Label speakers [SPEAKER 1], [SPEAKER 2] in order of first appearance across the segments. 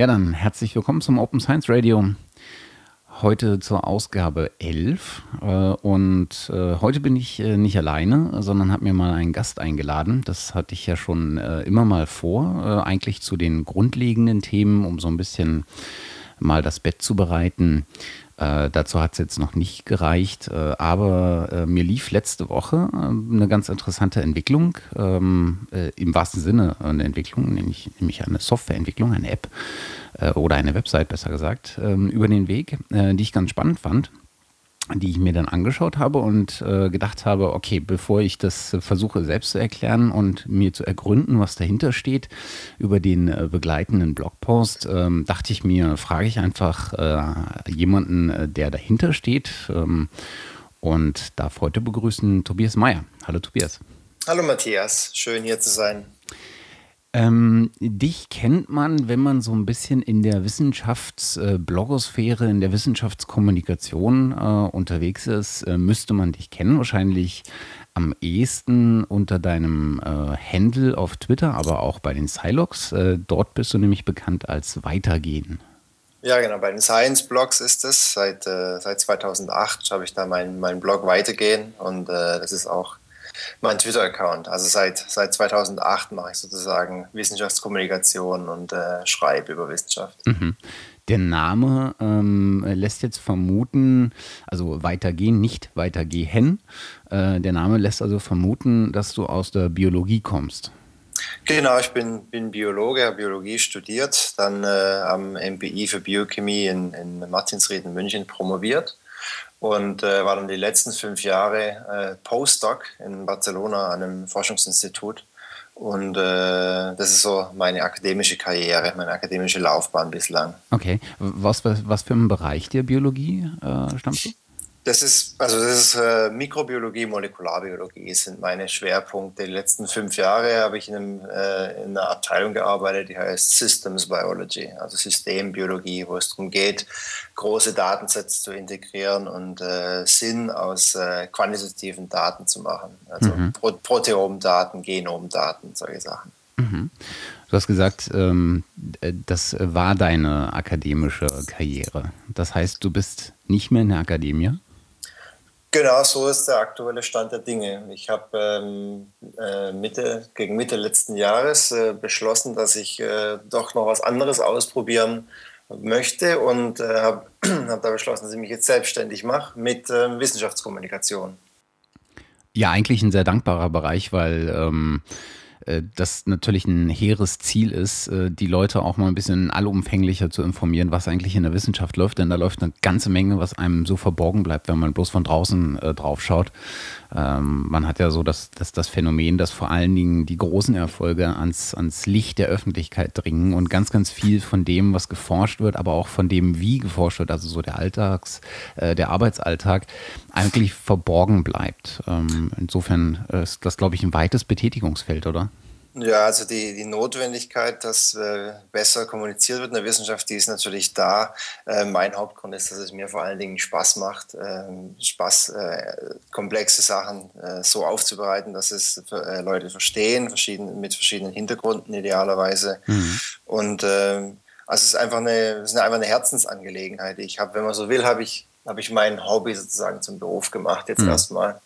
[SPEAKER 1] Ja, dann herzlich willkommen zum Open Science Radio. Heute zur Ausgabe 11 äh, und äh, heute bin ich äh, nicht alleine, sondern habe mir mal einen Gast eingeladen. Das hatte ich ja schon immer mal vor, eigentlich zu den grundlegenden Themen, um so ein bisschen mal das Bett zu bereiten. Äh, dazu hat es jetzt noch nicht gereicht, äh, aber äh, mir lief letzte Woche äh, eine ganz interessante Entwicklung, ähm, äh, im wahrsten Sinne eine Entwicklung, nämlich, nämlich eine Softwareentwicklung, eine App äh, oder eine Website besser gesagt, ähm, über den Weg, die ich ganz spannend fand die ich mir dann angeschaut habe und äh, gedacht habe, okay, bevor ich das äh, versuche selbst zu erklären und mir zu ergründen, was dahinter steht, über den äh, begleitenden Blogpost, ähm, dachte ich mir, frage ich einfach äh, jemanden, äh, der dahinter steht ähm, und darf heute begrüßen Tobias Meyer. Hallo Tobias.
[SPEAKER 2] Hallo Matthias, schön hier zu sein.
[SPEAKER 1] Ähm, dich kennt man, wenn man so ein bisschen in der Wissenschaftsblogosphäre, äh, in der Wissenschaftskommunikation äh, unterwegs ist, äh, müsste man dich kennen. Wahrscheinlich am ehesten unter deinem äh, Handle auf Twitter, aber auch bei den Silox. Äh, dort bist du nämlich bekannt als Weitergehen.
[SPEAKER 2] Ja, genau. Bei den Science-Blogs ist es. Seit, seit 2008 habe ich da meinen mein Blog Weitergehen und das ist auch mein Twitter-Account. Also seit, seit 2008 mache ich sozusagen Wissenschaftskommunikation und äh, schreibe über Wissenschaft.
[SPEAKER 1] Mhm. Der Name ähm, lässt jetzt vermuten, also weitergehen, nicht weitergehen. Äh, der Name lässt also vermuten, dass du aus der Biologie kommst.
[SPEAKER 2] Genau, ich bin, bin Biologe, habe Biologie studiert, dann äh, am MPI für Biochemie in, in Martinsried in München promoviert und äh, war dann die letzten fünf Jahre äh, Postdoc in Barcelona an einem Forschungsinstitut. Und äh, das ist so meine akademische Karriere, meine akademische Laufbahn bislang.
[SPEAKER 1] Okay, was, was, was für einen Bereich der Biologie äh, stammst du?
[SPEAKER 2] Das ist, also das ist äh, Mikrobiologie, Molekularbiologie sind meine Schwerpunkte. Die letzten fünf Jahre habe ich in, einem, äh, in einer Abteilung gearbeitet, die heißt Systems Biology, also Systembiologie, wo es darum geht, große Datensätze zu integrieren und äh, Sinn aus äh, quantitativen Daten zu machen. Also mhm. Pro Proteomdaten, Genomdaten, solche Sachen.
[SPEAKER 1] Mhm. Du hast gesagt, ähm, äh, das war deine akademische Karriere. Das heißt, du bist nicht mehr in der Akademie?
[SPEAKER 2] Genau, so ist der aktuelle Stand der Dinge. Ich habe ähm, äh, Mitte, gegen Mitte letzten Jahres äh, beschlossen, dass ich äh, doch noch was anderes ausprobieren möchte und äh, habe hab da beschlossen, dass ich mich jetzt selbstständig mache mit ähm, Wissenschaftskommunikation.
[SPEAKER 1] Ja, eigentlich ein sehr dankbarer Bereich, weil ähm, äh, das natürlich ein hehres Ziel ist, äh, die Leute auch mal ein bisschen allumfänglicher zu informieren, was eigentlich in der Wissenschaft läuft. Denn da läuft eine ganze Menge, was einem so verborgen bleibt, wenn man bloß von draußen äh, drauf schaut. Ähm, man hat ja so das, das, das Phänomen, dass vor allen Dingen die großen Erfolge ans, ans Licht der Öffentlichkeit dringen und ganz, ganz viel von dem, was geforscht wird, aber auch von dem, wie geforscht wird, also so der Alltags, äh, der Arbeitsalltag, eigentlich verborgen bleibt. Ähm, insofern ist das, glaube ich, ein weites Betätigungsfeld, oder?
[SPEAKER 2] Ja, also die, die Notwendigkeit, dass äh, besser kommuniziert wird in der Wissenschaft, die ist natürlich da. Äh, mein Hauptgrund ist, dass es mir vor allen Dingen Spaß macht, äh, Spaß, komplexe Sachen äh, so aufzubereiten, dass es äh, Leute verstehen, verschieden, mit verschiedenen Hintergründen idealerweise. Mhm. Und also es ist einfach eine, es ist einfach eine Herzensangelegenheit. Ich habe, wenn man so will, habe ich, habe ich mein Hobby sozusagen zum Beruf gemacht, jetzt mhm. erstmal.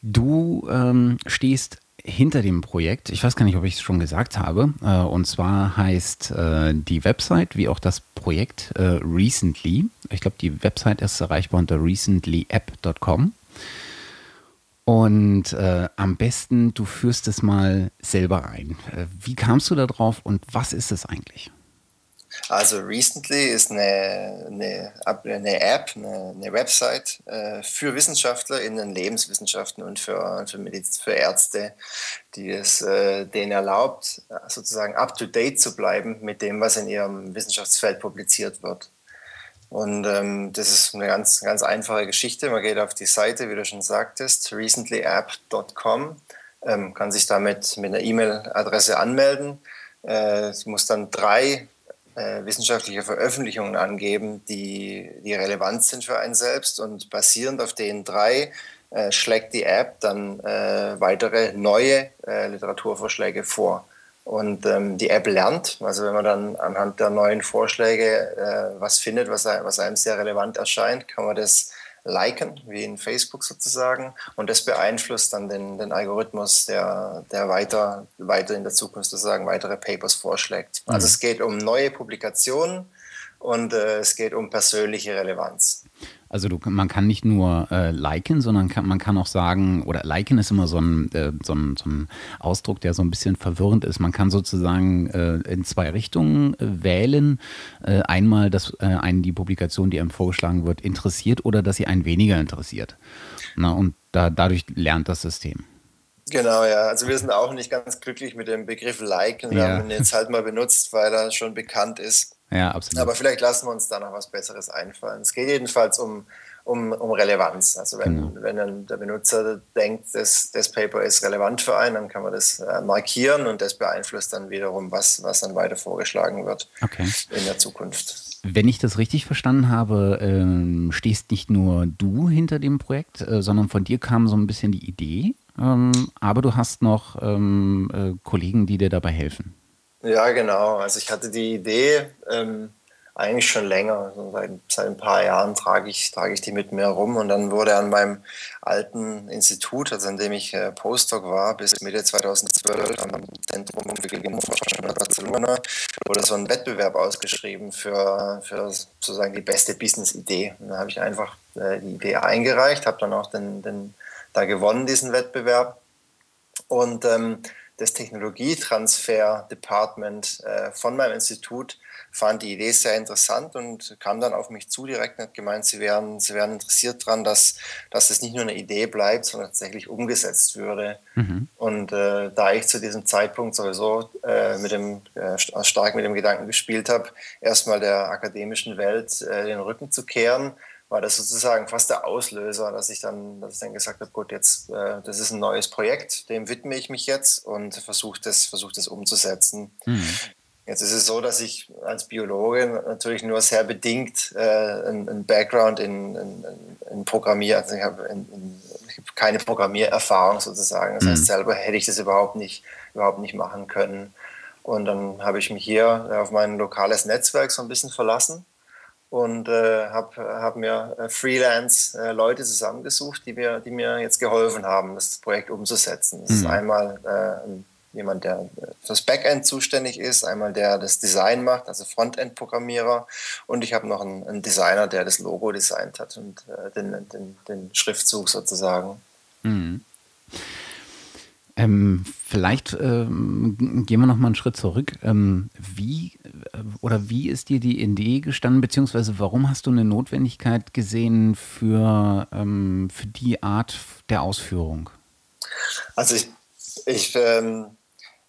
[SPEAKER 1] Du ähm, stehst hinter dem Projekt. Ich weiß gar nicht, ob ich es schon gesagt habe. Äh, und zwar heißt äh, die Website wie auch das Projekt äh, Recently. Ich glaube, die Website ist erreichbar unter recentlyapp.com. Und äh, am besten, du führst es mal selber ein. Äh, wie kamst du da drauf und was ist es eigentlich?
[SPEAKER 2] Also Recently ist eine, eine, eine App, eine, eine Website äh, für Wissenschaftler in den Lebenswissenschaften und für, für, Mediz für Ärzte, die es äh, denen erlaubt, sozusagen up-to-date zu bleiben mit dem, was in ihrem Wissenschaftsfeld publiziert wird. Und ähm, das ist eine ganz, ganz einfache Geschichte. Man geht auf die Seite, wie du schon sagtest, recentlyapp.com, ähm, kann sich damit mit einer E-Mail-Adresse anmelden. Äh, muss dann drei wissenschaftliche Veröffentlichungen angeben, die, die relevant sind für einen selbst und basierend auf den drei äh, schlägt die App dann äh, weitere neue äh, Literaturvorschläge vor. Und ähm, die App lernt, also wenn man dann anhand der neuen Vorschläge äh, was findet, was, was einem sehr relevant erscheint, kann man das liken, wie in Facebook sozusagen. Und das beeinflusst dann den, den Algorithmus, der, der weiter, weiter in der Zukunft sozusagen weitere Papers vorschlägt. Also mhm. es geht um neue Publikationen und äh, es geht um persönliche Relevanz.
[SPEAKER 1] Also du, man kann nicht nur äh, liken, sondern kann, man kann auch sagen, oder liken ist immer so ein, äh, so, ein, so ein Ausdruck, der so ein bisschen verwirrend ist. Man kann sozusagen äh, in zwei Richtungen äh, wählen. Äh, einmal, dass äh, einen die Publikation, die einem vorgeschlagen wird, interessiert oder dass sie einen weniger interessiert. Na, und da, dadurch lernt das System.
[SPEAKER 2] Genau, ja. Also wir sind auch nicht ganz glücklich mit dem Begriff liken. Wir ja. haben ihn jetzt halt mal benutzt, weil er schon bekannt ist.
[SPEAKER 1] Ja, absolut.
[SPEAKER 2] Aber vielleicht lassen wir uns da noch was Besseres einfallen. Es geht jedenfalls um, um, um Relevanz. Also wenn, genau. wenn dann der Benutzer denkt, das, das Paper ist relevant für einen, dann kann man das äh, markieren und das beeinflusst dann wiederum, was, was dann weiter vorgeschlagen wird
[SPEAKER 1] okay.
[SPEAKER 2] in der Zukunft.
[SPEAKER 1] Wenn ich das richtig verstanden habe, ähm, stehst nicht nur du hinter dem Projekt, äh, sondern von dir kam so ein bisschen die Idee, ähm, aber du hast noch ähm, äh, Kollegen, die dir dabei helfen.
[SPEAKER 2] Ja, genau. Also ich hatte die Idee ähm, eigentlich schon länger. Also seit, seit ein paar Jahren trage ich, trage ich die mit mir rum. Und dann wurde an meinem alten Institut, also an dem ich äh, Postdoc war, bis Mitte 2012 am Zentrum für Genforschung in Barcelona, wurde so ein Wettbewerb ausgeschrieben für, für sozusagen die beste Business-Idee. Und da habe ich einfach äh, die Idee eingereicht, habe dann auch den, den, da gewonnen, diesen Wettbewerb. Und ähm, das Technologietransfer-Department äh, von meinem Institut fand die Idee sehr interessant und kam dann auf mich zu direkt und hat gemeint, sie wären, sie wären interessiert daran, dass, dass es nicht nur eine Idee bleibt, sondern tatsächlich umgesetzt würde. Mhm. Und äh, da ich zu diesem Zeitpunkt sowieso äh, mit dem, äh, stark mit dem Gedanken gespielt habe, erstmal der akademischen Welt äh, den Rücken zu kehren, war das sozusagen fast der Auslöser, dass ich dann, dass ich dann gesagt habe, gut, jetzt, äh, das ist ein neues Projekt, dem widme ich mich jetzt und versuche das, versuch das umzusetzen. Mhm. Jetzt ist es so, dass ich als Biologe natürlich nur sehr bedingt äh, einen Background in, in, in Programmier, also ich habe hab keine Programmiererfahrung sozusagen. Das mhm. heißt, selber hätte ich das überhaupt nicht, überhaupt nicht machen können. Und dann habe ich mich hier auf mein lokales Netzwerk so ein bisschen verlassen und äh, habe hab mir äh, Freelance-Leute äh, zusammengesucht, die mir, die mir jetzt geholfen haben, das Projekt umzusetzen. Das mhm. ist einmal äh, jemand, der fürs Backend zuständig ist, einmal der das Design macht, also Frontend-Programmierer und ich habe noch einen, einen, Designer, der das Logo designt hat und äh, den, den, den Schriftzug sozusagen. Mhm.
[SPEAKER 1] Ähm, vielleicht ähm, gehen wir noch mal einen Schritt zurück. Ähm, wie äh, oder wie ist dir die Idee gestanden, beziehungsweise warum hast du eine Notwendigkeit gesehen für, ähm, für die Art der Ausführung?
[SPEAKER 2] Also ich, ich ähm,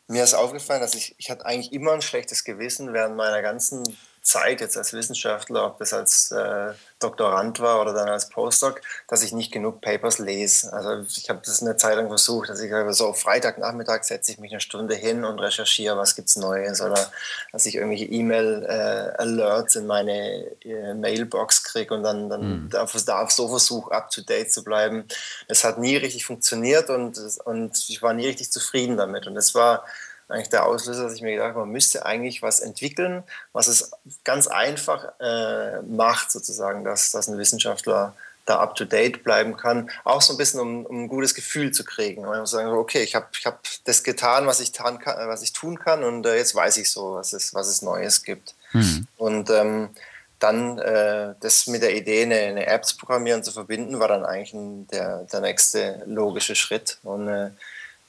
[SPEAKER 2] mir ist aufgefallen, dass ich, ich hatte eigentlich immer ein schlechtes Gewissen während meiner ganzen Zeit jetzt als Wissenschaftler, ob das als äh, Doktorand war oder dann als Postdoc, dass ich nicht genug Papers lese. Also ich habe das eine Zeit lang versucht, dass ich so Freitagnachmittag setze ich mich eine Stunde hin und recherchiere, was gibt es Neues oder dass ich irgendwelche E-Mail-Alerts äh, in meine äh, Mailbox kriege und dann, dann mhm. darf, darf so versuche, up-to-date zu bleiben. Das hat nie richtig funktioniert und, und ich war nie richtig zufrieden damit. Und das war eigentlich der Auslöser, dass ich mir gedacht habe, man müsste eigentlich was entwickeln, was es ganz einfach äh, macht, sozusagen, dass, dass ein Wissenschaftler da up to date bleiben kann, auch so ein bisschen, um, um ein gutes Gefühl zu kriegen. Und sagen, okay, ich habe ich hab das getan, was ich, kann, was ich tun kann, und äh, jetzt weiß ich so, was es, was es Neues gibt. Mhm. Und ähm, dann äh, das mit der Idee, eine, eine, App zu programmieren, zu verbinden, war dann eigentlich ein, der, der nächste logische Schritt. Und äh,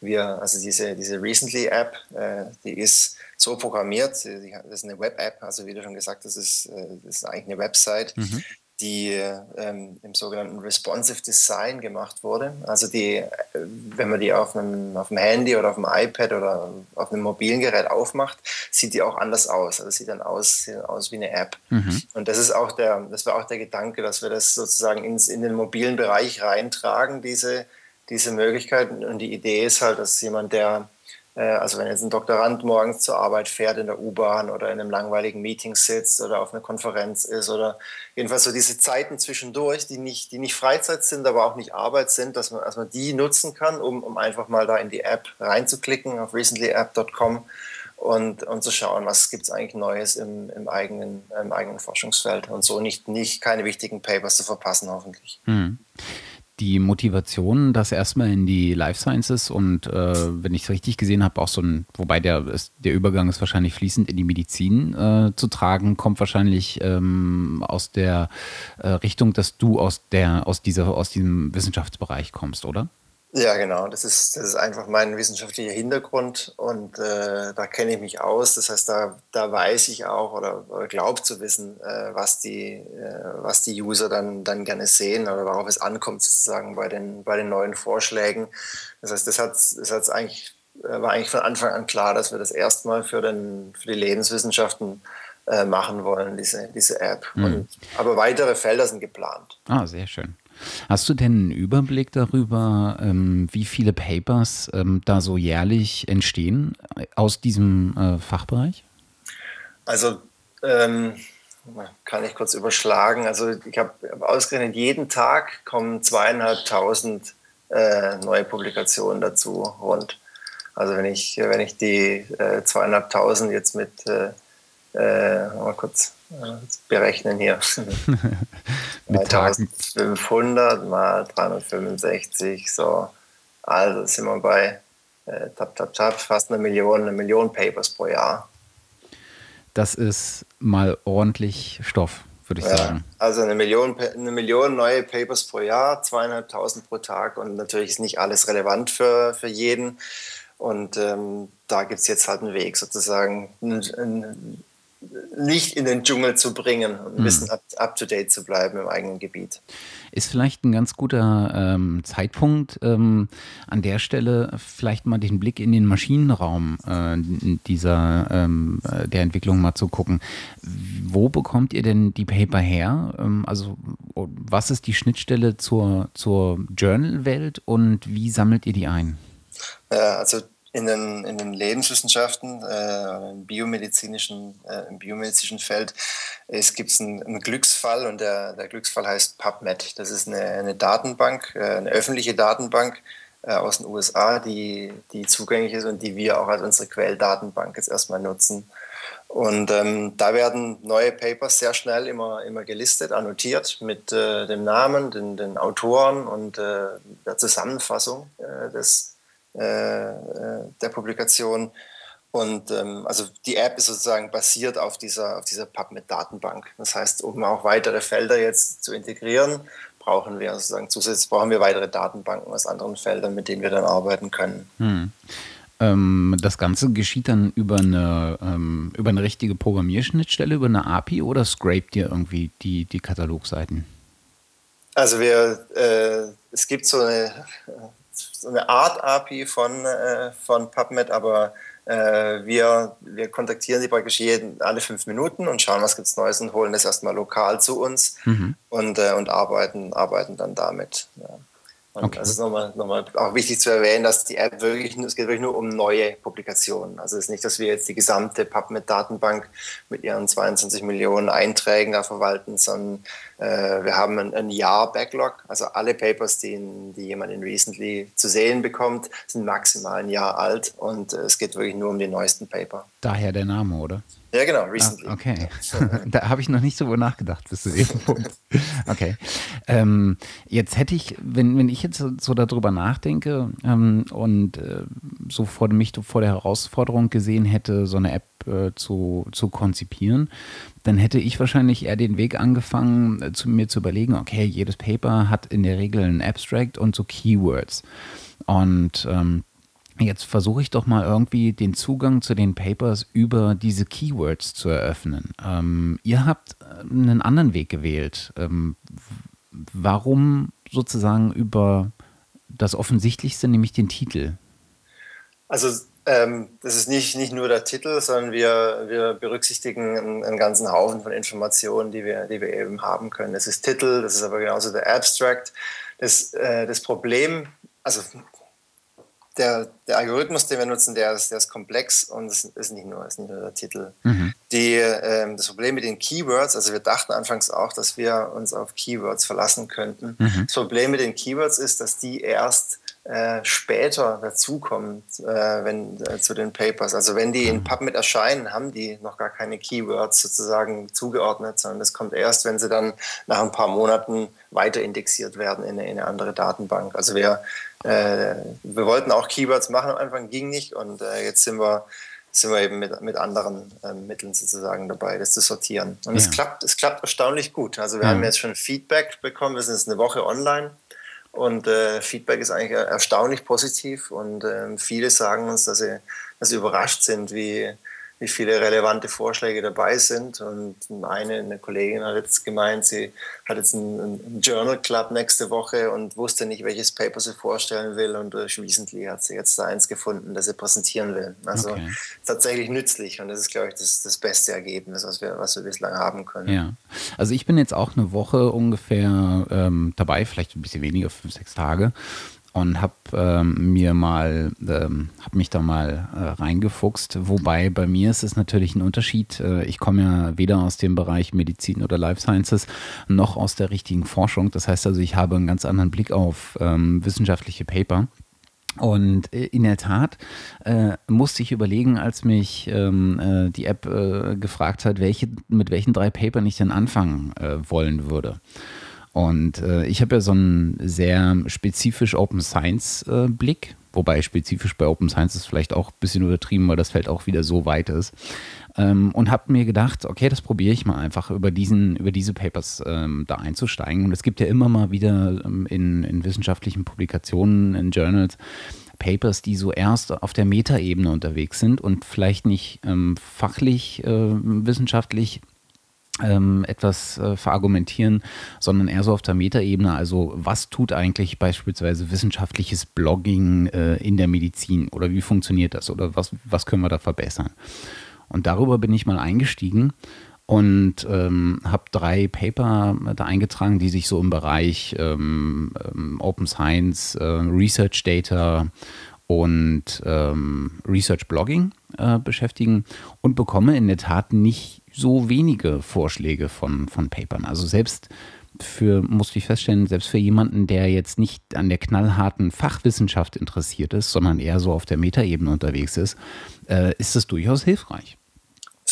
[SPEAKER 2] wir, also diese, diese Recently-App, äh, die ist so programmiert, das ist eine Web-App, also wie du schon gesagt hast, das ist, äh, das ist eigentlich eine Website, mhm. die ähm, im sogenannten Responsive Design gemacht wurde. Also die, äh, wenn man die auf einem, auf einem Handy oder auf einem iPad oder auf einem mobilen Gerät aufmacht, sieht die auch anders aus. Also sieht dann aus, sieht aus wie eine App. Mhm. Und das ist auch der, das war auch der Gedanke, dass wir das sozusagen ins, in den mobilen Bereich reintragen, diese diese Möglichkeit. Und die Idee ist halt, dass jemand, der, äh, also wenn jetzt ein Doktorand morgens zur Arbeit fährt in der U-Bahn oder in einem langweiligen Meeting sitzt oder auf einer Konferenz ist oder jedenfalls so diese Zeiten zwischendurch, die nicht, die nicht Freizeit sind, aber auch nicht Arbeit sind, dass man, dass man die nutzen kann, um, um einfach mal da in die App reinzuklicken auf recentlyapp.com und, und zu schauen, was gibt es eigentlich Neues im, im, eigenen, im eigenen Forschungsfeld und so nicht, nicht keine wichtigen Papers zu verpassen, hoffentlich. Mhm
[SPEAKER 1] die Motivation, das erstmal in die Life Sciences und äh, wenn ich es richtig gesehen habe, auch so ein, wobei der, ist, der Übergang ist wahrscheinlich fließend in die Medizin äh, zu tragen, kommt wahrscheinlich ähm, aus der äh, Richtung, dass du aus der, aus dieser, aus diesem Wissenschaftsbereich kommst, oder?
[SPEAKER 2] Ja, genau. Das ist, das ist einfach mein wissenschaftlicher Hintergrund und äh, da kenne ich mich aus. Das heißt, da, da weiß ich auch oder, oder glaube zu wissen, äh, was, die, äh, was die User dann, dann gerne sehen oder worauf es ankommt, sozusagen bei den, bei den neuen Vorschlägen. Das heißt, das, hat, das hat's eigentlich, äh, war eigentlich von Anfang an klar, dass wir das erstmal für, den, für die Lebenswissenschaften äh, machen wollen, diese, diese App. Mhm. Und, aber weitere Felder sind geplant.
[SPEAKER 1] Ah, sehr schön. Hast du denn einen Überblick darüber, ähm, wie viele Papers ähm, da so jährlich entstehen aus diesem äh, Fachbereich?
[SPEAKER 2] Also ähm, kann ich kurz überschlagen. Also ich habe hab ausgerechnet, jeden Tag kommen zweieinhalbtausend äh, neue Publikationen dazu rund. Also wenn ich, wenn ich die äh, zweieinhalbtausend jetzt mit, äh, äh mal kurz berechnen hier. Mit 1500 mal 365, so. Also sind wir bei äh, tap, tap, tap, fast eine Million, eine Million Papers pro Jahr.
[SPEAKER 1] Das ist mal ordentlich Stoff, würde ich ja, sagen.
[SPEAKER 2] Also eine Million, eine Million neue Papers pro Jahr, zweieinhalbtausend pro Tag und natürlich ist nicht alles relevant für, für jeden. Und ähm, da gibt es jetzt halt einen Weg, sozusagen ein, ein Licht in den Dschungel zu bringen und ein bisschen up, up, to date zu bleiben im eigenen Gebiet.
[SPEAKER 1] Ist vielleicht ein ganz guter ähm, Zeitpunkt, ähm, an der Stelle vielleicht mal den Blick in den Maschinenraum äh, dieser ähm, äh, der Entwicklung mal zu gucken. Wo bekommt ihr denn die Paper her? Ähm, also was ist die Schnittstelle zur, zur Journal-Welt und wie sammelt ihr die ein?
[SPEAKER 2] Ja, also in den, in den Lebenswissenschaften, äh, im, biomedizinischen, äh, im biomedizinischen Feld, es gibt einen, einen, Glücksfall und der, der Glücksfall heißt PubMed. Das ist eine, eine Datenbank, äh, eine öffentliche Datenbank äh, aus den USA, die, die zugänglich ist und die wir auch als unsere Quelldatenbank jetzt erstmal nutzen. Und ähm, da werden neue Papers sehr schnell immer, immer gelistet, annotiert mit äh, dem Namen, den, den Autoren und äh, der Zusammenfassung des der Publikation. Und ähm, also die App ist sozusagen basiert auf dieser, auf dieser PubMed-Datenbank. Das heißt, um auch weitere Felder jetzt zu integrieren, brauchen wir sozusagen zusätzlich brauchen wir weitere Datenbanken aus anderen Feldern, mit denen wir dann arbeiten können. Hm.
[SPEAKER 1] Ähm, das Ganze geschieht dann über eine, ähm, über eine richtige Programmierschnittstelle, über eine API oder scrapt ihr irgendwie die, die Katalogseiten?
[SPEAKER 2] Also wir, äh, es gibt so eine so eine Art API von, äh, von PubMed, aber äh, wir, wir kontaktieren sie praktisch jeden, alle fünf Minuten und schauen, was gibt es Neues und holen das erstmal lokal zu uns mhm. und, äh, und arbeiten, arbeiten dann damit. Ja. Und okay. das ist nochmal, nochmal auch wichtig zu erwähnen, dass die App wirklich, es geht wirklich nur um neue Publikationen. Also es ist nicht, dass wir jetzt die gesamte PubMed-Datenbank mit ihren 22 Millionen Einträgen da verwalten, sondern äh, wir haben ein, ein Jahr-Backlog. Also alle Papers, die, die jemand in Recently zu sehen bekommt, sind maximal ein Jahr alt und äh, es geht wirklich nur um die neuesten Paper.
[SPEAKER 1] Daher der Name, oder?
[SPEAKER 2] Ja, genau, recently.
[SPEAKER 1] Ah, okay. da habe ich noch nicht so nachgedacht bis zu dem Punkt. Okay. Ähm, jetzt hätte ich, wenn, wenn ich jetzt so darüber nachdenke ähm, und äh, so vor, mich vor der Herausforderung gesehen hätte, so eine App äh, zu, zu konzipieren, dann hätte ich wahrscheinlich eher den Weg angefangen, äh, zu mir zu überlegen, okay, jedes Paper hat in der Regel ein Abstract und so Keywords. Und ähm, Jetzt versuche ich doch mal irgendwie den Zugang zu den Papers über diese Keywords zu eröffnen. Ähm, ihr habt äh, einen anderen Weg gewählt. Ähm, warum sozusagen über das Offensichtlichste, nämlich den Titel?
[SPEAKER 2] Also ähm, das ist nicht, nicht nur der Titel, sondern wir, wir berücksichtigen einen, einen, ganzen Haufen von Informationen, die wir, die wir eben haben können. Das ist Titel, das ist aber genauso der Abstract. Das, äh, das Problem, also der, der Algorithmus, den wir nutzen, der ist, der ist komplex und es ist nicht nur, ist nicht nur der Titel. Mhm. Die, ähm, das Problem mit den Keywords, also wir dachten anfangs auch, dass wir uns auf Keywords verlassen könnten. Mhm. Das Problem mit den Keywords ist, dass die erst äh, später dazukommen äh, wenn, äh, zu den Papers. Also wenn die in mhm. PubMed erscheinen, haben die noch gar keine Keywords sozusagen zugeordnet, sondern das kommt erst, wenn sie dann nach ein paar Monaten weiter indexiert werden in eine, in eine andere Datenbank. Also wir, äh, wir wollten auch Keywords machen, am Anfang ging nicht und äh, jetzt sind wir sind wir eben mit, mit anderen äh, Mitteln sozusagen dabei, das zu sortieren. Und ja. es klappt, es klappt erstaunlich gut. Also wir ja. haben jetzt schon Feedback bekommen, wir sind jetzt eine Woche online und äh, Feedback ist eigentlich erstaunlich positiv. Und äh, viele sagen uns, dass sie, dass sie überrascht sind, wie, wie viele relevante Vorschläge dabei sind. Und eine, eine Kollegin hat jetzt gemeint, sie hat jetzt einen, einen, Journal Club nächste Woche und wusste nicht, welches Paper sie vorstellen will. Und durch Recently hat sie jetzt da eins gefunden, das sie präsentieren will. Also okay. tatsächlich nützlich und das ist, glaube ich, das, das beste Ergebnis, was wir, was wir bislang haben können.
[SPEAKER 1] Ja, also ich bin jetzt auch eine Woche ungefähr ähm, dabei, vielleicht ein bisschen weniger, fünf, sechs Tage und habe ähm, mir mal, ähm, habe mich da mal äh, reingefuchst. Wobei bei mir ist es natürlich ein Unterschied. Äh, ich komme ja weder aus dem Bereich Medizin oder Life Sciences noch aus der richtigen Forschung. Das heißt also, ich habe einen ganz anderen Blick auf ähm, wissenschaftliche Paper. Und äh, in der Tat äh, musste ich überlegen, als mich ähm, äh, die App äh, gefragt hat, welche, mit welchen drei Papern ich denn anfangen äh, wollen würde. Und äh, ich habe ja so einen sehr spezifisch Open Science äh, Blick, wobei spezifisch bei Open Science ist vielleicht auch ein bisschen übertrieben, weil das Feld auch wieder so weit ist. Ähm, und habe mir gedacht, okay, das probiere ich mal einfach über, diesen, über diese Papers ähm, da einzusteigen. Und es gibt ja immer mal wieder ähm, in, in wissenschaftlichen Publikationen, in Journals, Papers, die so erst auf der Metaebene unterwegs sind und vielleicht nicht ähm, fachlich, äh, wissenschaftlich ähm, etwas äh, verargumentieren, sondern eher so auf der Metaebene. Also was tut eigentlich beispielsweise wissenschaftliches Blogging äh, in der Medizin oder wie funktioniert das oder was, was können wir da verbessern? Und darüber bin ich mal eingestiegen und ähm, habe drei Paper da eingetragen, die sich so im Bereich ähm, ähm Open Science, äh, Research Data und ähm, Research Blogging äh, beschäftigen und bekomme in der Tat nicht so wenige Vorschläge von, von Papern. Also selbst für, musste ich feststellen, selbst für jemanden, der jetzt nicht an der knallharten Fachwissenschaft interessiert ist, sondern eher so auf der Metaebene unterwegs ist, äh, ist es durchaus hilfreich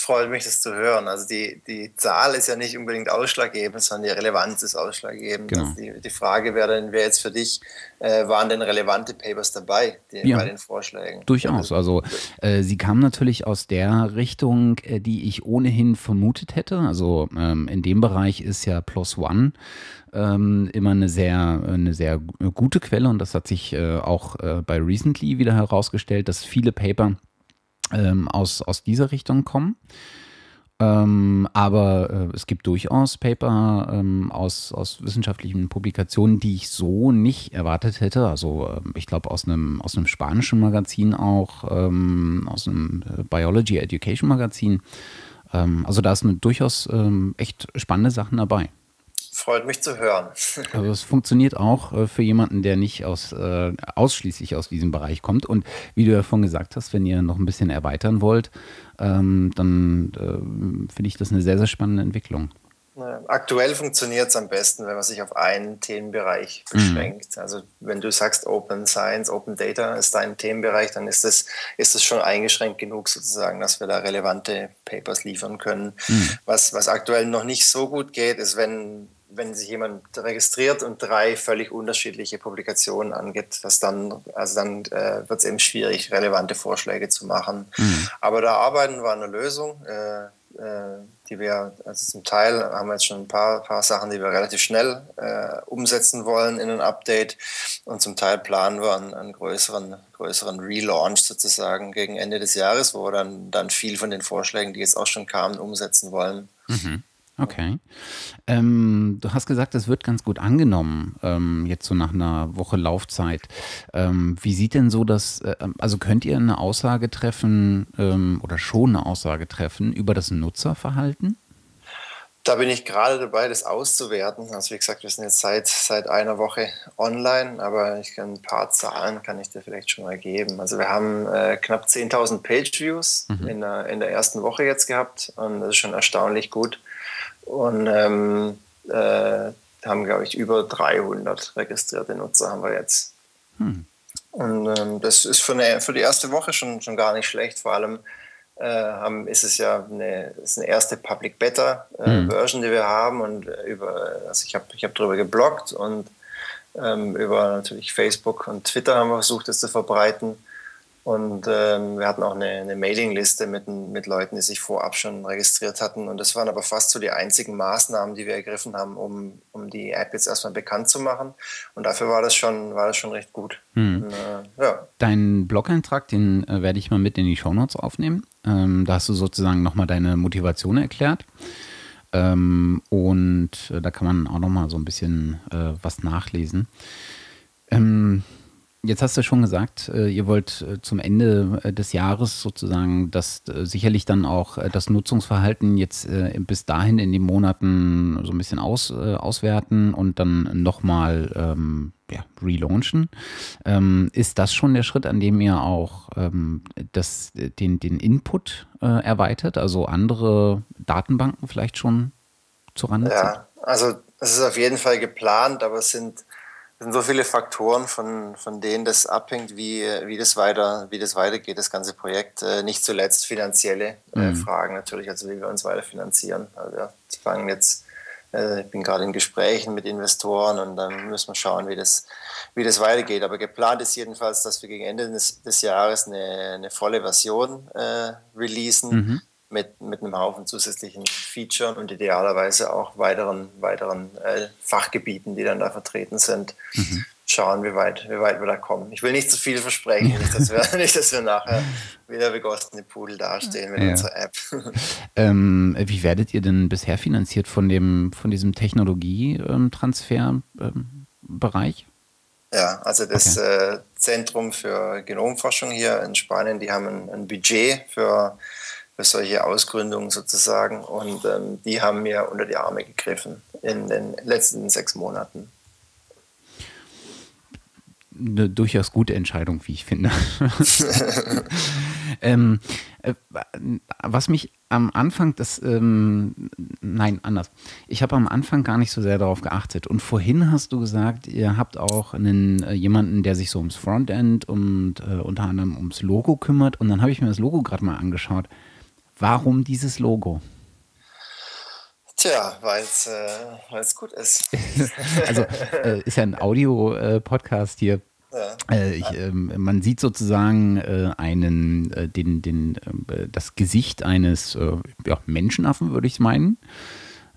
[SPEAKER 2] freut mich, das zu hören. Also die, die Zahl ist ja nicht unbedingt ausschlaggebend, sondern die Relevanz ist ausschlaggebend. Genau. Also die, die Frage wäre dann, wer jetzt für dich, äh, waren denn relevante Papers dabei die, ja, bei den Vorschlägen?
[SPEAKER 1] Durchaus. Also äh, sie kamen natürlich aus der Richtung, äh, die ich ohnehin vermutet hätte. Also ähm, in dem Bereich ist ja Plus One ähm, immer eine sehr, eine sehr gute Quelle und das hat sich äh, auch äh, bei Recently wieder herausgestellt, dass viele Paper ähm, aus, aus dieser Richtung kommen. Ähm, aber äh, es gibt durchaus Paper ähm, aus, aus wissenschaftlichen Publikationen, die ich so nicht erwartet hätte. Also äh, ich glaube aus einem, aus einem spanischen Magazin auch, ähm, aus einem äh, Biology Education Magazin. Ähm, also da sind durchaus ähm, echt spannende Sachen dabei
[SPEAKER 2] freut mich zu hören.
[SPEAKER 1] Also es funktioniert auch äh, für jemanden, der nicht aus, äh, ausschließlich aus diesem Bereich kommt. Und wie du ja vorhin gesagt hast, wenn ihr noch ein bisschen erweitern wollt, ähm, dann äh, finde ich das eine sehr, sehr spannende Entwicklung.
[SPEAKER 2] Aktuell funktioniert es am besten, wenn man sich auf einen Themenbereich mhm. beschränkt. Mhm. Also wenn du sagst, Open Science, Open Data ist dein Themenbereich, dann ist es ist das schon eingeschränkt genug sozusagen, dass wir da relevante Papers liefern können. Mhm. Was, was aktuell noch nicht so gut geht, ist, wenn wenn sich jemand registriert und drei völlig unterschiedliche Publikationen angibt, dass dann, also dann äh, wird es eben schwierig, relevante Vorschläge zu machen. Mhm. Aber da arbeiten wir an einer Lösung, äh, äh, die wir, also zum Teil haben wir jetzt schon ein paar, paar Sachen, die wir relativ schnell äh, umsetzen wollen in ein Update und zum Teil planen wir einen, einen größeren, größeren Relaunch sozusagen gegen Ende des Jahres, wo wir dann, dann viel von den Vorschlägen, die jetzt auch schon kamen, umsetzen wollen.
[SPEAKER 1] Mhm. Okay. Ähm, du hast gesagt, es wird ganz gut angenommen, ähm, jetzt so nach einer Woche Laufzeit. Ähm, wie sieht denn so das, äh, also könnt ihr eine Aussage treffen ähm, oder schon eine Aussage treffen über das Nutzerverhalten?
[SPEAKER 2] Da bin ich gerade dabei, das auszuwerten. Also wie gesagt, wir sind jetzt seit, seit einer Woche online, aber ich kann ein paar Zahlen kann ich dir vielleicht schon mal geben. Also wir haben äh, knapp 10.000 Page-Views mhm. in, der, in der ersten Woche jetzt gehabt und das ist schon erstaunlich gut und ähm, äh, haben, glaube ich, über 300 registrierte Nutzer haben wir jetzt. Hm. Und ähm, das ist für, eine, für die erste Woche schon, schon gar nicht schlecht. Vor allem äh, haben, ist es ja eine, ist eine erste Public Beta äh, mhm. Version, die wir haben. Und über, also ich habe ich hab darüber gebloggt und ähm, über natürlich Facebook und Twitter haben wir versucht, das zu verbreiten. Und ähm, wir hatten auch eine, eine Mailingliste mit, mit Leuten, die sich vorab schon registriert hatten. Und das waren aber fast so die einzigen Maßnahmen, die wir ergriffen haben, um, um die App jetzt erstmal bekannt zu machen. Und dafür war das schon, war das schon recht gut. Hm. Und,
[SPEAKER 1] äh, ja. Deinen Blog-Eintrag, den äh, werde ich mal mit in die Shownotes aufnehmen. Ähm, da hast du sozusagen nochmal deine Motivation erklärt. Ähm, und äh, da kann man auch nochmal so ein bisschen äh, was nachlesen. Ähm, Jetzt hast du schon gesagt, äh, ihr wollt äh, zum Ende äh, des Jahres sozusagen das sicherlich dann auch das Nutzungsverhalten jetzt bis dahin in den Monaten so ein bisschen aus, auswerten und dann nochmal ähm, ja, relaunchen. Ähm, ist das schon der Schritt, an dem ihr auch ähm, das, den, den Input äh, erweitert, also andere Datenbanken vielleicht schon zurande
[SPEAKER 2] Ja, also es ist auf jeden Fall geplant, aber es sind es sind so viele Faktoren, von, von denen das abhängt, wie, wie, das weiter, wie das weitergeht, das ganze Projekt. Äh, nicht zuletzt finanzielle äh, mhm. Fragen natürlich, also wie wir uns weiter finanzieren. Also wir fangen jetzt, äh, ich bin gerade in Gesprächen mit Investoren und dann müssen wir schauen, wie das, wie das weitergeht. Aber geplant ist jedenfalls, dass wir gegen Ende des, des Jahres eine, eine volle Version äh, releasen. Mhm mit, mit einem Haufen zusätzlichen Features und idealerweise auch weiteren, weiteren äh, Fachgebieten, die dann da vertreten sind. Mhm. Schauen, wie weit, wie weit wir da kommen. Ich will nicht zu viel versprechen, nicht, dass wir, nicht, dass wir nachher wieder begossene Pudel dastehen mit ja. unserer App.
[SPEAKER 1] Ähm, wie werdet ihr denn bisher finanziert von, dem, von diesem Technologietransferbereich? Ähm,
[SPEAKER 2] ja, also das okay. äh, Zentrum für Genomforschung hier in Spanien, die haben ein, ein Budget für für solche Ausgründungen sozusagen. Und ähm, die haben mir unter die Arme gegriffen in den letzten sechs Monaten.
[SPEAKER 1] Eine durchaus gute Entscheidung, wie ich finde. ähm, äh, was mich am Anfang, das, ähm, nein, anders. Ich habe am Anfang gar nicht so sehr darauf geachtet. Und vorhin hast du gesagt, ihr habt auch einen, äh, jemanden, der sich so ums Frontend und äh, unter anderem ums Logo kümmert. Und dann habe ich mir das Logo gerade mal angeschaut. Warum dieses Logo?
[SPEAKER 2] Tja, weil es äh, gut ist.
[SPEAKER 1] also äh, ist ja ein Audio-Podcast hier. Ja. Äh, ich, ähm, man sieht sozusagen äh, einen, äh, den, den, äh, das Gesicht eines ja, Menschenaffen, würde ich meinen,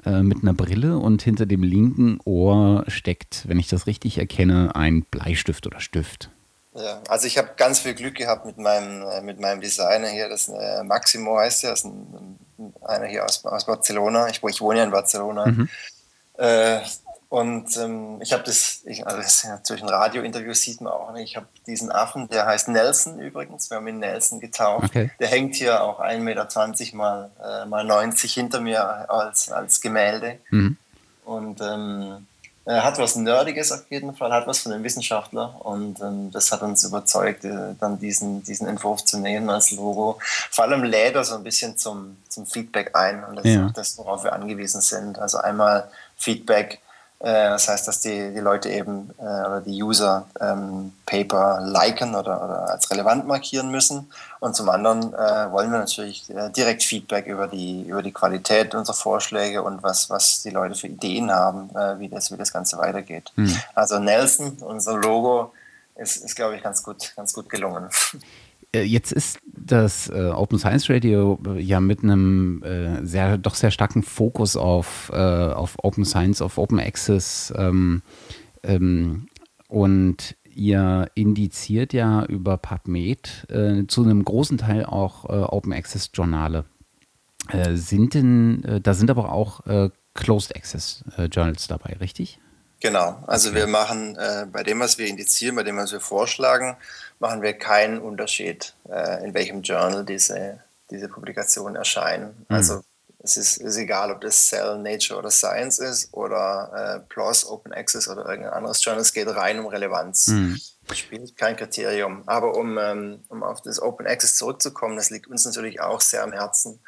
[SPEAKER 1] mit einer Brille und hinter dem linken Ohr steckt, wenn ich das richtig erkenne, ein Bleistift oder Stift.
[SPEAKER 2] Ja, also ich habe ganz viel Glück gehabt mit meinem, äh, mit meinem Designer hier. Das äh, Maximo heißt er, das ist ein, einer hier aus, aus Barcelona. Ich, ich wohne ja in Barcelona. Mhm. Äh, und ähm, ich habe das, ich, also das natürlich ein Radiointerview sieht man auch nicht. Ich habe diesen Affen, der heißt Nelson übrigens, wir haben ihn Nelson getauft. Okay. Der hängt hier auch 1,20 Meter mal, äh, mal 90 hinter mir als, als Gemälde. Mhm. Und ähm, hat was Nerdiges auf jeden Fall, hat was von einem Wissenschaftler und ähm, das hat uns überzeugt, äh, dann diesen, diesen Entwurf zu nehmen als Logo. Vor allem lädt er so ein bisschen zum, zum Feedback ein und das ja. ist das, worauf wir angewiesen sind. Also einmal Feedback äh, das heißt, dass die, die Leute eben äh, oder die User ähm, Paper liken oder, oder als relevant markieren müssen. Und zum anderen äh, wollen wir natürlich äh, direkt Feedback über die, über die Qualität unserer Vorschläge und was, was die Leute für Ideen haben, äh, wie, das, wie das Ganze weitergeht. Mhm. Also Nelson, unser Logo, ist, ist glaube ich, ganz gut, ganz gut gelungen.
[SPEAKER 1] Äh, jetzt ist das äh, Open Science Radio äh, ja mit einem äh, sehr, doch sehr starken Fokus auf, äh, auf Open Science, auf Open Access ähm, ähm, und ihr indiziert ja über PubMed zu einem großen Teil auch Open Access Journale. sind denn, da sind aber auch Closed Access Journals dabei, richtig?
[SPEAKER 2] Genau, also wir machen bei dem, was wir indizieren, bei dem, was wir vorschlagen, machen wir keinen Unterschied, äh, in welchem Journal diese, diese Publikationen erscheinen. Mhm. Also es ist, ist, egal, ob das Cell, Nature oder Science ist oder äh, PLOS, Open Access oder irgendein anderes Journal. Es geht rein um Relevanz. Mhm. Das spielt kein Kriterium. Aber um, ähm, um auf das Open Access zurückzukommen, das liegt uns natürlich auch sehr am Herzen.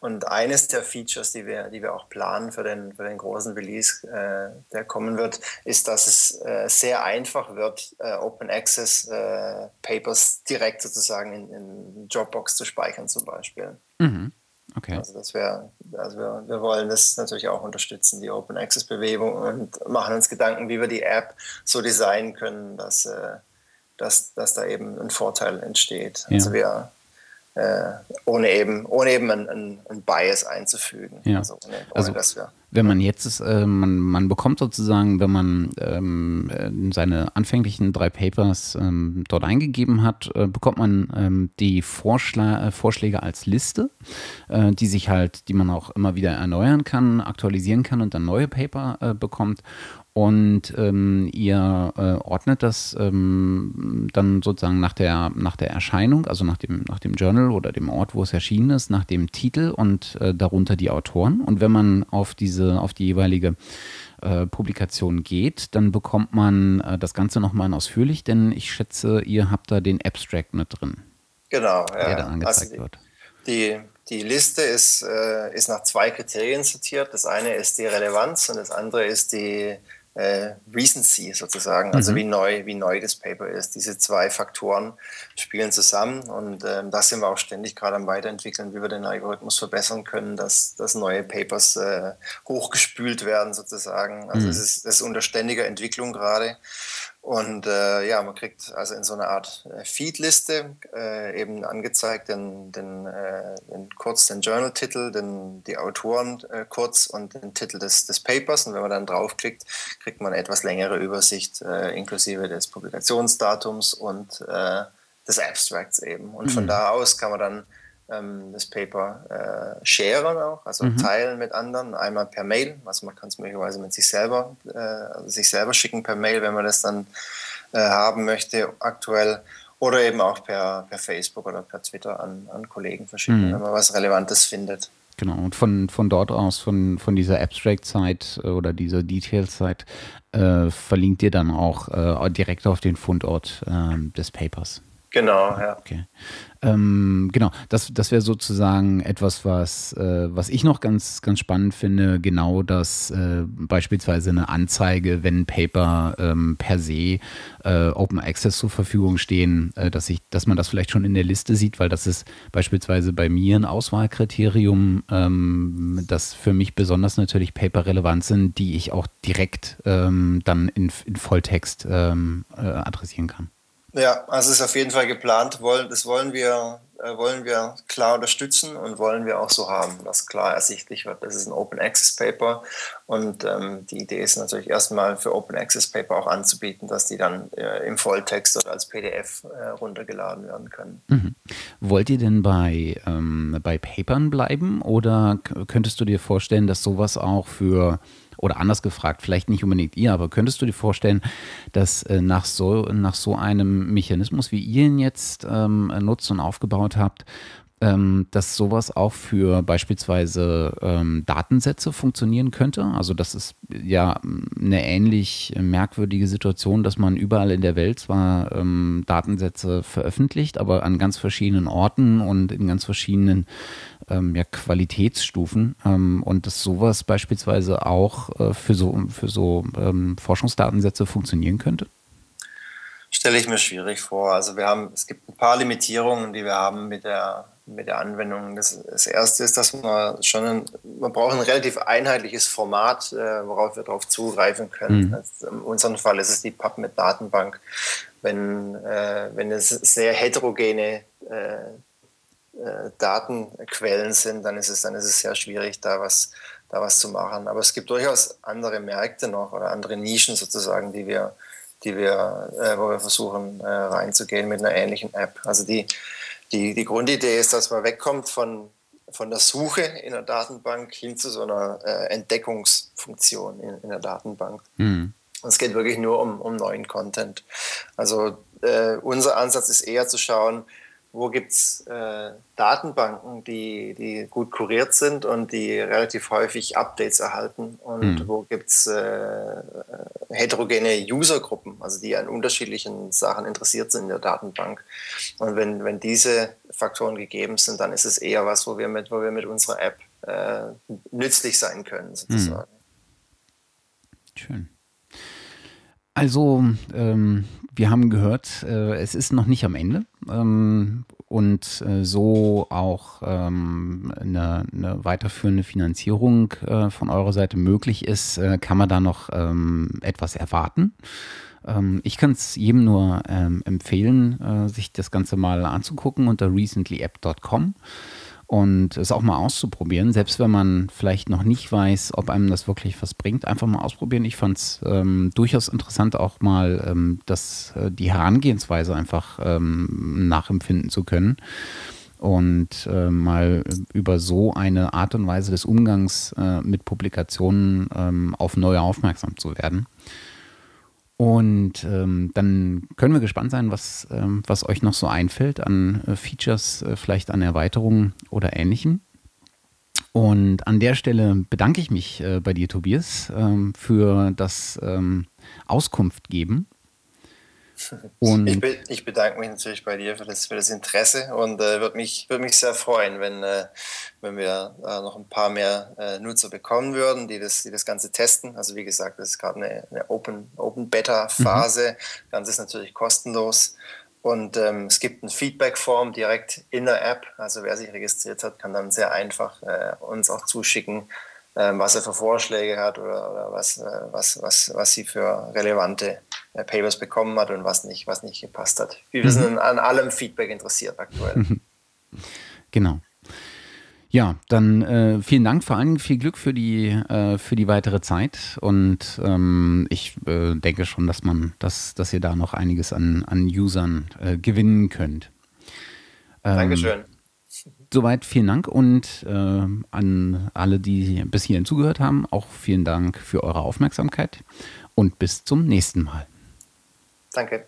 [SPEAKER 2] Und eines der Features, die wir, die wir auch planen für den, für den großen Release, äh, der kommen wird, ist, dass es äh, sehr einfach wird, äh, Open Access äh, Papers direkt sozusagen in, in, Dropbox zu speichern zum Beispiel. Mhm. Okay. Also das wäre, also wir, wir wollen das natürlich auch unterstützen, die Open Access Bewegung und machen uns Gedanken, wie wir die App so designen können, dass, äh, dass, dass da eben ein Vorteil entsteht. Ja. Also wir ohne eben, ohne eben ein, ein, Bias einzufügen.
[SPEAKER 1] Ja. Also, ohne, ohne also wenn man jetzt ist, äh, man, man bekommt sozusagen, wenn man ähm, äh, seine anfänglichen drei Papers ähm, dort eingegeben hat, äh, bekommt man ähm, die Vorschla äh, Vorschläge als Liste, äh, die sich halt, die man auch immer wieder erneuern kann, aktualisieren kann und dann neue Paper äh, bekommt. Und ähm, ihr äh, ordnet das ähm, dann sozusagen nach der, nach der Erscheinung, also nach dem, nach dem Journal oder dem Ort, wo es erschienen ist, nach dem Titel und äh, darunter die Autoren. Und wenn man auf diese, auf die jeweilige äh, Publikation geht, dann bekommt man äh, das Ganze nochmal ausführlich, denn ich schätze, ihr habt da den Abstract mit drin.
[SPEAKER 2] Genau, der ja. dann angezeigt also die, wird. Die, die Liste ist, äh, ist nach zwei Kriterien sortiert. Das eine ist die Relevanz und das andere ist die äh, Recency sozusagen, also mhm. wie neu, wie neu das Paper ist. Diese zwei Faktoren spielen zusammen und ähm, da sind wir auch ständig gerade am Weiterentwickeln, wie wir den Algorithmus verbessern können, dass, dass neue Papers äh, hochgespült werden sozusagen. Also mhm. es ist, das ist unter ständiger Entwicklung gerade. Und äh, ja, man kriegt also in so einer Art äh, Feed-Liste äh, eben angezeigt, den, den, äh, den kurz den Journal-Titel, den, die Autoren äh, kurz und den Titel des, des Papers. Und wenn man dann draufklickt, kriegt man eine etwas längere Übersicht äh, inklusive des Publikationsdatums und des Abstracts eben. Und mhm. von da aus kann man dann ähm, das Paper äh, sharen auch, also mhm. teilen mit anderen, einmal per Mail, also man kann es möglicherweise mit sich selber, äh, also sich selber schicken per Mail, wenn man das dann äh, haben möchte aktuell oder eben auch per, per Facebook oder per Twitter an, an Kollegen verschicken, mhm. wenn man was Relevantes findet.
[SPEAKER 1] Genau, und von, von dort aus, von, von dieser Abstract-Site äh, oder dieser Detail-Site, äh, verlinkt ihr dann auch äh, direkt auf den Fundort äh, des Papers.
[SPEAKER 2] Genau, ja.
[SPEAKER 1] Okay. Ähm, genau, das, das wäre sozusagen etwas, was, äh, was ich noch ganz, ganz spannend finde, genau das äh, beispielsweise eine Anzeige, wenn Paper ähm, per se äh, Open Access zur Verfügung stehen, äh, dass, ich, dass man das vielleicht schon in der Liste sieht, weil das ist beispielsweise bei mir ein Auswahlkriterium, ähm, das für mich besonders natürlich Paper relevant sind, die ich auch direkt ähm, dann in, in Volltext ähm, äh, adressieren kann.
[SPEAKER 2] Ja, also es ist auf jeden Fall geplant. Das wollen wir, äh, wollen wir klar unterstützen und wollen wir auch so haben, dass klar ersichtlich wird. Das ist ein Open Access Paper und ähm, die Idee ist natürlich erstmal für Open Access Paper auch anzubieten, dass die dann äh, im Volltext oder als PDF äh, runtergeladen werden können.
[SPEAKER 1] Mhm. Wollt ihr denn bei, ähm, bei Papern bleiben oder könntest du dir vorstellen, dass sowas auch für oder anders gefragt, vielleicht nicht unbedingt ihr, aber könntest du dir vorstellen, dass äh, nach, so, nach so einem Mechanismus, wie ihr ihn jetzt ähm, nutzt und aufgebaut habt, ähm, dass sowas auch für beispielsweise ähm, Datensätze funktionieren könnte. Also das ist ja eine ähnlich merkwürdige Situation, dass man überall in der Welt zwar ähm, Datensätze veröffentlicht, aber an ganz verschiedenen Orten und in ganz verschiedenen ähm, ja, Qualitätsstufen ähm, und dass sowas beispielsweise auch äh, für so, für so ähm, Forschungsdatensätze funktionieren könnte?
[SPEAKER 2] Stelle ich mir schwierig vor. Also wir haben, es gibt ein paar Limitierungen, die wir haben mit der, mit der Anwendung. Das, das erste ist, dass man schon ein, man braucht ein relativ einheitliches Format, äh, worauf wir darauf zugreifen können. Mhm. Also in unserem Fall ist es die PubMed-Datenbank. Wenn, äh, wenn es sehr heterogene äh, Datenquellen sind, dann ist es, dann ist es sehr schwierig, da was, da was zu machen. Aber es gibt durchaus andere Märkte noch oder andere Nischen sozusagen, die wir, die wir, äh, wo wir versuchen äh, reinzugehen mit einer ähnlichen App. Also die, die, die Grundidee ist, dass man wegkommt von, von der Suche in der Datenbank hin zu so einer äh, Entdeckungsfunktion in, in der Datenbank. Mhm. Es geht wirklich nur um, um neuen Content. Also äh, unser Ansatz ist eher zu schauen, wo gibt es äh, Datenbanken, die, die gut kuriert sind und die relativ häufig Updates erhalten und mhm. wo gibt es äh, heterogene Usergruppen, also die an unterschiedlichen Sachen interessiert sind in der Datenbank. Und wenn, wenn diese Faktoren gegeben sind, dann ist es eher was, wo wir mit, wo wir mit unserer App äh, nützlich sein können, sozusagen.
[SPEAKER 1] Hm. Schön. Also, ähm, wir haben gehört, äh, es ist noch nicht am Ende. Ähm, und äh, so auch ähm, eine, eine, weiterführende Finanzierung äh, von eurer Seite möglich ist, äh, kann man da noch ähm, etwas erwarten. Ähm, ich kann es jedem nur ähm, empfehlen, äh, sich das Ganze mal anzugucken unter recentlyapp.com und es auch mal auszuprobieren, selbst wenn man vielleicht noch nicht weiß, ob einem das wirklich was bringt, einfach mal ausprobieren. Ich fand es ähm, durchaus interessant, auch mal ähm, das, äh, die Herangehensweise einfach ähm, nachempfinden zu können und äh, mal über so eine Art und Weise des Umgangs äh, mit Publikationen ähm, auf neue aufmerksam zu werden. Und ähm, dann können wir gespannt sein, was, ähm, was euch noch so einfällt an äh, Features, äh, vielleicht an Erweiterungen oder ähnlichem. Und an der Stelle bedanke ich mich äh, bei dir, Tobias, ähm, für das ähm, Auskunft geben
[SPEAKER 2] und ich, be ich, bedanke mich natürlich bei dir für das, für das Interesse und äh, würde mich, würd mich sehr freuen, wenn, äh, wenn wir äh, noch ein paar mehr äh, Nutzer bekommen würden, die das, die das Ganze testen. Also wie gesagt, das ist gerade eine, eine Open, Open Beta-Phase. Mhm. Das Ganze ist natürlich kostenlos. Und ähm, es gibt eine Feedback-Form direkt in der App. Also wer sich registriert hat, kann dann sehr einfach äh, uns auch zuschicken, was er für Vorschläge hat oder, oder was, äh, was, was, was sie für relevante äh, Papers bekommen hat und was nicht, was nicht gepasst hat. Wir mhm. sind an allem Feedback interessiert aktuell.
[SPEAKER 1] Genau. Ja, dann äh, vielen Dank, vor allem viel Glück für die, äh, für die weitere Zeit. Und ähm, ich äh, denke schon, dass man, dass, dass ihr da noch einiges an, an Usern äh, gewinnen könnt.
[SPEAKER 2] Ähm, Dankeschön.
[SPEAKER 1] Soweit vielen Dank und äh, an alle, die bis hierhin zugehört haben, auch vielen Dank für eure Aufmerksamkeit und bis zum nächsten Mal.
[SPEAKER 2] Danke.